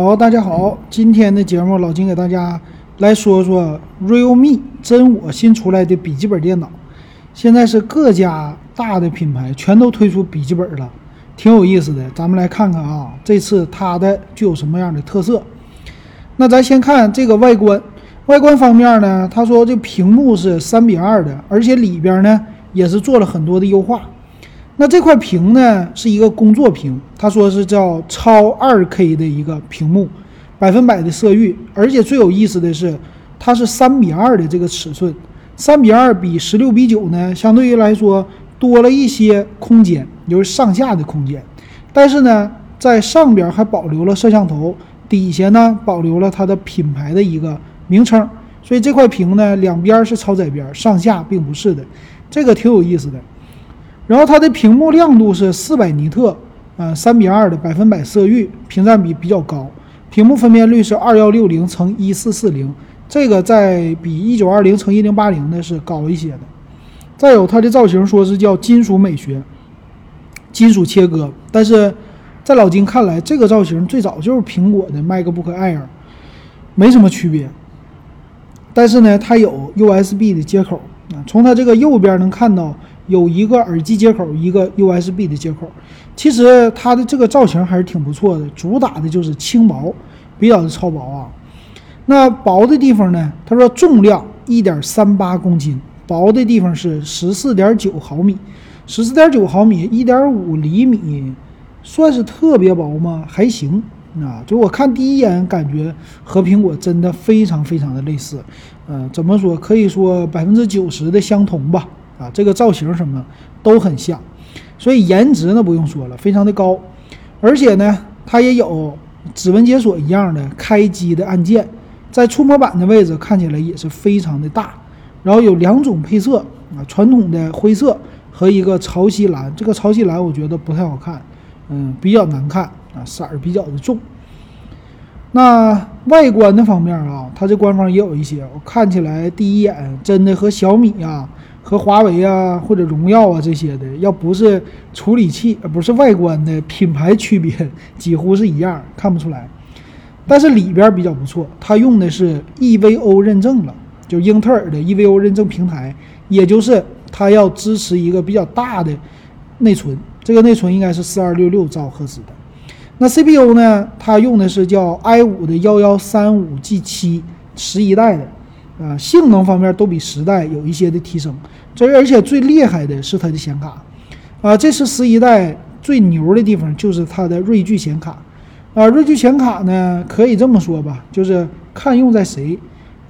好，大家好，今天的节目老金给大家来说说 Realme 真我新出来的笔记本电脑。现在是各家大的品牌全都推出笔记本了，挺有意思的。咱们来看看啊，这次它的具有什么样的特色？那咱先看这个外观，外观方面呢，他说这屏幕是三比二的，而且里边呢也是做了很多的优化。那这块屏呢是一个工作屏，他说是叫超二 K 的一个屏幕，百分百的色域，而且最有意思的是，它是三比二的这个尺寸，三比二比十六比九呢，相对于来说多了一些空间，就是上下的空间，但是呢，在上边还保留了摄像头，底下呢保留了它的品牌的一个名称，所以这块屏呢两边是超窄边，上下并不是的，这个挺有意思的。然后它的屏幕亮度是四百尼特，呃，三比二的百分百色域，屏占比比较高，屏幕分辨率是二幺六零乘一四四零，这个在比一九二零乘一零八零的是高一些的。再有它的造型说是叫金属美学，金属切割，但是在老金看来，这个造型最早就是苹果的 MacBook Air，没什么区别。但是呢，它有 USB 的接口啊，从它这个右边能看到。有一个耳机接口，一个 USB 的接口。其实它的这个造型还是挺不错的，主打的就是轻薄，比较的超薄啊。那薄的地方呢？他说重量一点三八公斤，薄的地方是十四点九毫米，十四点九毫米，一点五厘米，算是特别薄吗？还行啊。就我看第一眼感觉和苹果真的非常非常的类似，呃，怎么说？可以说百分之九十的相同吧。啊，这个造型什么都很像，所以颜值呢不用说了，非常的高，而且呢，它也有指纹解锁一样的开机的按键，在触摸板的位置看起来也是非常的大，然后有两种配色啊，传统的灰色和一个潮汐蓝，这个潮汐蓝我觉得不太好看，嗯，比较难看啊，色儿比较的重。那外观的方面啊，它这官方也有一些，我看起来第一眼真的和小米呀。和华为啊或者荣耀啊这些的，要不是处理器，而不是外观的品牌区别，几乎是一样，看不出来。但是里边比较不错，它用的是 EVO 认证了，就英特尔的 EVO 认证平台，也就是它要支持一个比较大的内存，这个内存应该是四二六六兆赫兹的。那 CPU 呢，它用的是叫 i 五的幺幺三五 G 七十一代的。啊，性能方面都比十代有一些的提升，这而且最厉害的是它的显卡，啊，这是十一代最牛的地方，就是它的锐炬显卡，啊，锐炬显卡呢，可以这么说吧，就是看用在谁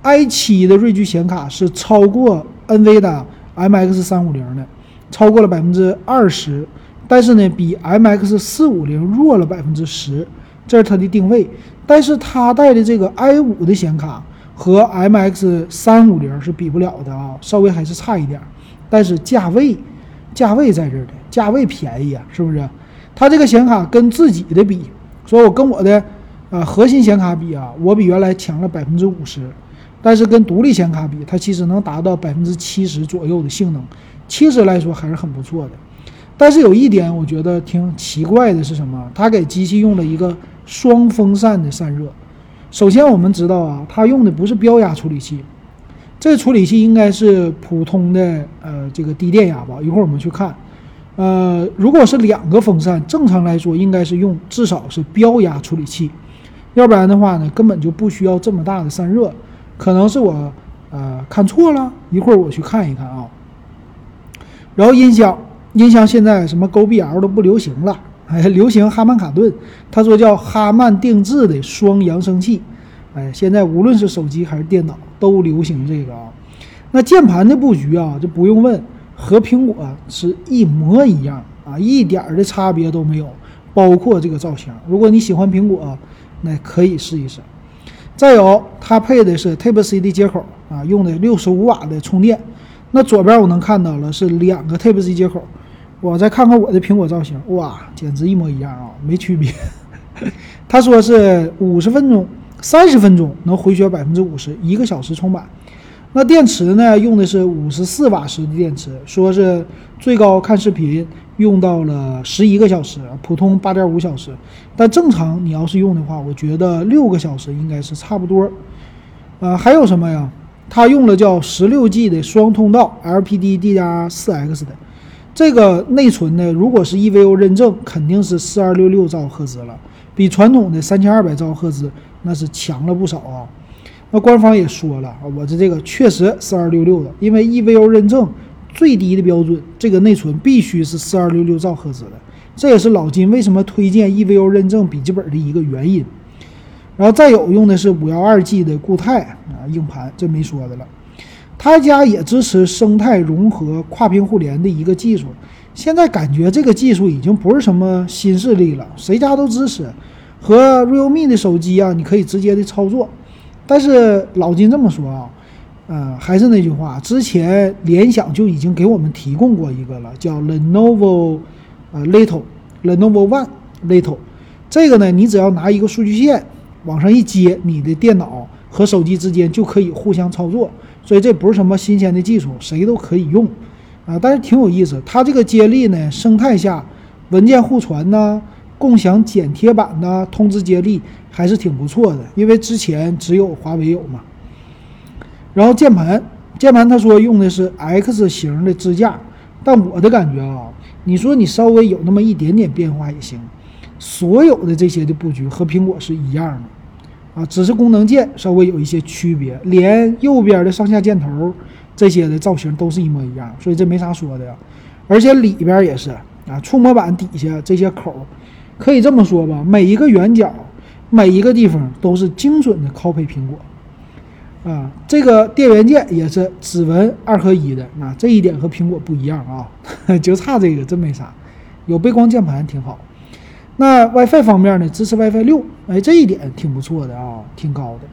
，i 七的锐炬显卡是超过 NV 的 MX 三五零的，超过了百分之二十，但是呢，比 MX 四五零弱了百分之十，这是它的定位，但是它带的这个 i 五的显卡。和 M X 三五零是比不了的啊，稍微还是差一点，但是价位，价位在这儿的，价位便宜啊，是不是？它这个显卡跟自己的比，说我跟我的啊核心显卡比啊，我比原来强了百分之五十，但是跟独立显卡比，它其实能达到百分之七十左右的性能，其实来说还是很不错的。但是有一点我觉得挺奇怪的是什么？它给机器用了一个双风扇的散热。首先，我们知道啊，它用的不是标压处理器，这处理器应该是普通的呃这个低电压吧。一会儿我们去看，呃，如果是两个风扇，正常来说应该是用至少是标压处理器，要不然的话呢，根本就不需要这么大的散热。可能是我呃看错了，一会儿我去看一看啊。然后音箱，音箱现在什么 GoBL 都不流行了。哎，流行哈曼卡顿，他说叫哈曼定制的双扬声器。哎，现在无论是手机还是电脑都流行这个啊。那键盘的布局啊，就不用问，和苹果是一模一样啊，一点儿的差别都没有。包括这个造型，如果你喜欢苹果，那可以试一试。再有，它配的是 Type C 的接口啊，用的六十五瓦的充电。那左边我能看到了是两个 Type C 接口。我再看看我的苹果造型，哇，简直一模一样啊，没区别。他说是五十分钟、三十分钟能回血百分之五十，一个小时充满。那电池呢，用的是五十四瓦时的电池，说是最高看视频用到了十一个小时，普通八点五小时。但正常你要是用的话，我觉得六个小时应该是差不多。呃，还有什么呀？它用了叫十六 G 的双通道 LPDDR4X 的这个内存呢，如果是 EVO 认证，肯定是四二六六兆赫兹了，比传统的三千二百兆赫兹那是强了不少啊。那官方也说了，我的这个确实四二六六的，因为 EVO 认证最低的标准，这个内存必须是四二六六兆赫兹的，这也是老金为什么推荐 EVO 认证笔记本的一个原因。然后再有用的是五幺二 G 的固态啊硬盘，这没说的了。他家也支持生态融合跨屏互联的一个技术，现在感觉这个技术已经不是什么新势力了，谁家都支持。和 Realme 的手机啊，你可以直接的操作。但是老金这么说啊，呃，还是那句话，之前联想就已经给我们提供过一个了，叫 Lenovo 呃 Little Lenovo One Little，这个呢，你只要拿一个数据线。往上一接，你的电脑和手机之间就可以互相操作，所以这不是什么新鲜的技术，谁都可以用啊。但是挺有意思，它这个接力呢，生态下文件互传呐、共享剪贴板呐、通知接力还是挺不错的，因为之前只有华为有嘛。然后键盘，键盘他说用的是 X 型的支架，但我的感觉啊，你说你稍微有那么一点点变化也行。所有的这些的布局和苹果是一样的，啊，只是功能键稍微有一些区别，连右边的上下箭头这些的造型都是一模一样，所以这没啥说的呀。而且里边也是啊，触摸板底下这些口，可以这么说吧，每一个圆角，每一个地方都是精准的 copy 苹果。啊，这个电源键也是指纹二合一的，啊，这一点和苹果不一样啊，就差这个，真没啥。有背光键盘挺好。那 WiFi 方面呢，支持 WiFi 六，哎，这一点挺不错的啊，挺高的。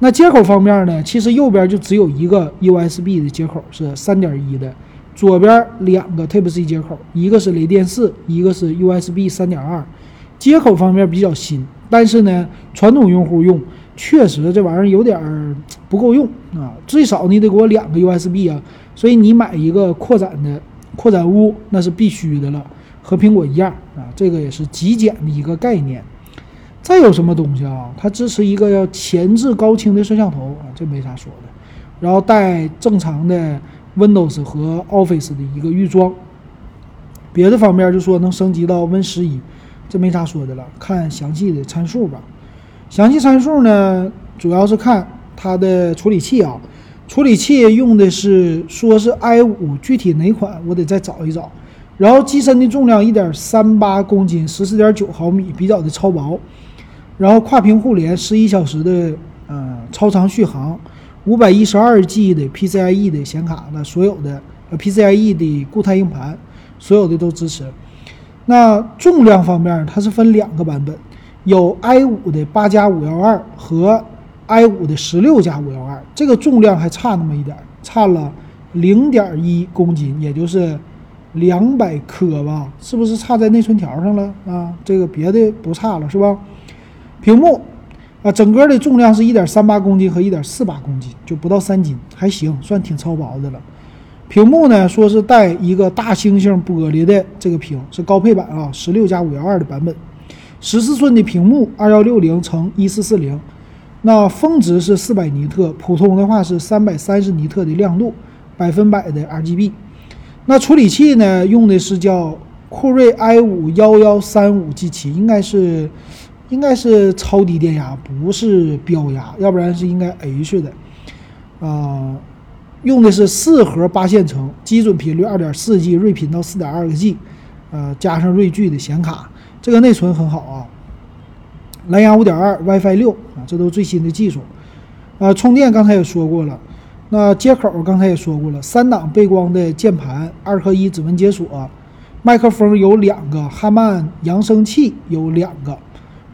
那接口方面呢，其实右边就只有一个 USB 的接口，是三点一的，左边两个 Type C 接口，一个是雷电四，一个是 USB 三点二。接口方面比较新，但是呢，传统用户用确实这玩意儿有点不够用啊，最少你得给我两个 USB 啊，所以你买一个扩展的扩展坞，那是必须的了。和苹果一样啊，这个也是极简的一个概念。再有什么东西啊？它支持一个要前置高清的摄像头啊，这没啥说的。然后带正常的 Windows 和 Office 的一个预装。别的方面就说能升级到 Win 十一，这没啥说的了。看详细的参数吧。详细参数呢，主要是看它的处理器啊。处理器用的是说是 i 五，具体哪款我得再找一找。然后机身的重量一点三八公斤，十四点九毫米，比较的超薄。然后跨屏互联，十一小时的呃超长续航，五百一十二 G 的 PCIe 的显卡，那所有的呃 PCIe 的固态硬盘，所有的都支持。那重量方面，它是分两个版本，有 i 五的八加五幺二和 i 五的十六加五幺二，这个重量还差那么一点，差了零点一公斤，也就是。两百克吧，是不是差在内存条上了啊？这个别的不差了，是吧？屏幕啊，整个的重量是一点三八公斤和一点四八公斤，就不到三斤，还行，算挺超薄的了。屏幕呢，说是带一个大猩猩玻璃的这个屏，是高配版啊，十六加五幺二的版本，十四寸的屏幕，二幺六零乘一四四零，那峰值是四百尼特，普通的话是三百三十尼特的亮度，百分百的 RGB。那处理器呢？用的是叫酷睿 i 五幺幺三五 G 七，应该是应该是超低电压，不是标压，要不然是应该 H 的。啊，用的是四核八线程，基准频率二点四 G，睿频到四点二个 G，呃，加上锐炬的显卡，这个内存很好啊。蓝牙五点二，WiFi 六啊，这都是最新的技术。啊，充电刚才也说过了。那接口刚才也说过了，三档背光的键盘，二合一指纹解锁，麦克风有两个，哈曼扬声器有两个，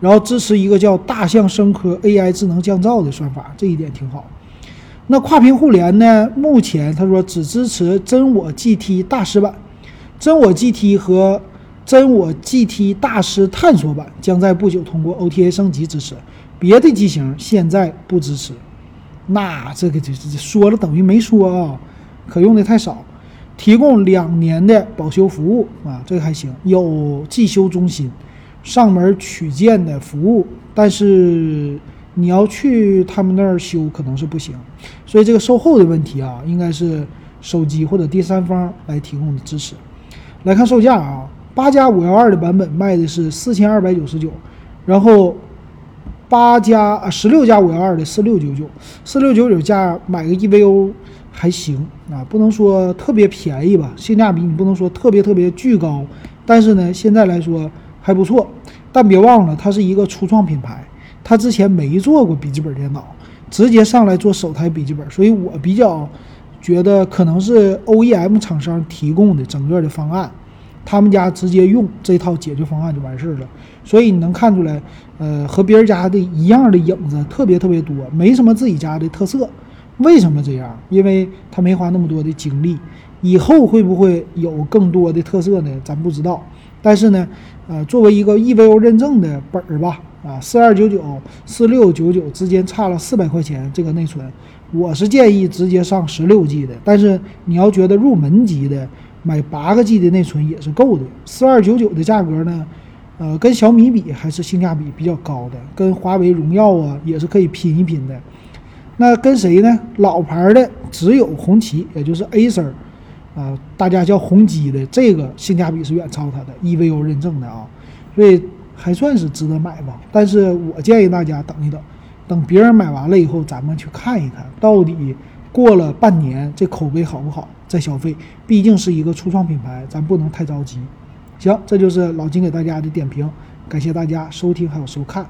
然后支持一个叫大象声科 AI 智能降噪的算法，这一点挺好。那跨屏互联呢？目前他说只支持真我 GT 大师版，真我 GT 和真我 GT 大师探索版将在不久通过 OTA 升级支持，别的机型现在不支持。那这个就说了等于没说啊，可用的太少。提供两年的保修服务啊，这个还行，有寄修中心，上门取件的服务，但是你要去他们那儿修可能是不行，所以这个售后的问题啊，应该是手机或者第三方来提供的支持。来看售价啊，八加五幺二的版本卖的是四千二百九十九，然后八加啊十六加五幺二的四六九九，四六九九价买个 EVO 还行啊，不能说特别便宜吧，性价比你不能说特别特别巨高，但是呢现在来说还不错。但别忘了它是一个初创品牌，它之前没做过笔记本电脑，直接上来做首台笔记本，所以我比较。觉得可能是 OEM 厂商提供的整个的方案，他们家直接用这套解决方案就完事儿了。所以你能看出来，呃，和别人家的一样的影子特别特别多，没什么自己家的特色。为什么这样？因为他没花那么多的精力。以后会不会有更多的特色呢？咱不知道。但是呢，呃，作为一个 EVO 认证的本儿吧，啊，四二九九、四六九九之间差了四百块钱，这个内存。我是建议直接上十六 G 的，但是你要觉得入门级的，买八个 G 的内存也是够的。四二九九的价格呢，呃，跟小米比还是性价比比较高的，跟华为、荣耀啊也是可以拼一拼的。那跟谁呢？老牌的只有红旗，也就是 Acer，啊，大家叫红基的，这个性价比是远超它的，EVO 认证的啊，所以还算是值得买吧。但是我建议大家等一等。等别人买完了以后，咱们去看一看到底过了半年这口碑好不好再消费。毕竟是一个初创品牌，咱不能太着急。行，这就是老金给大家的点评，感谢大家收听还有收看。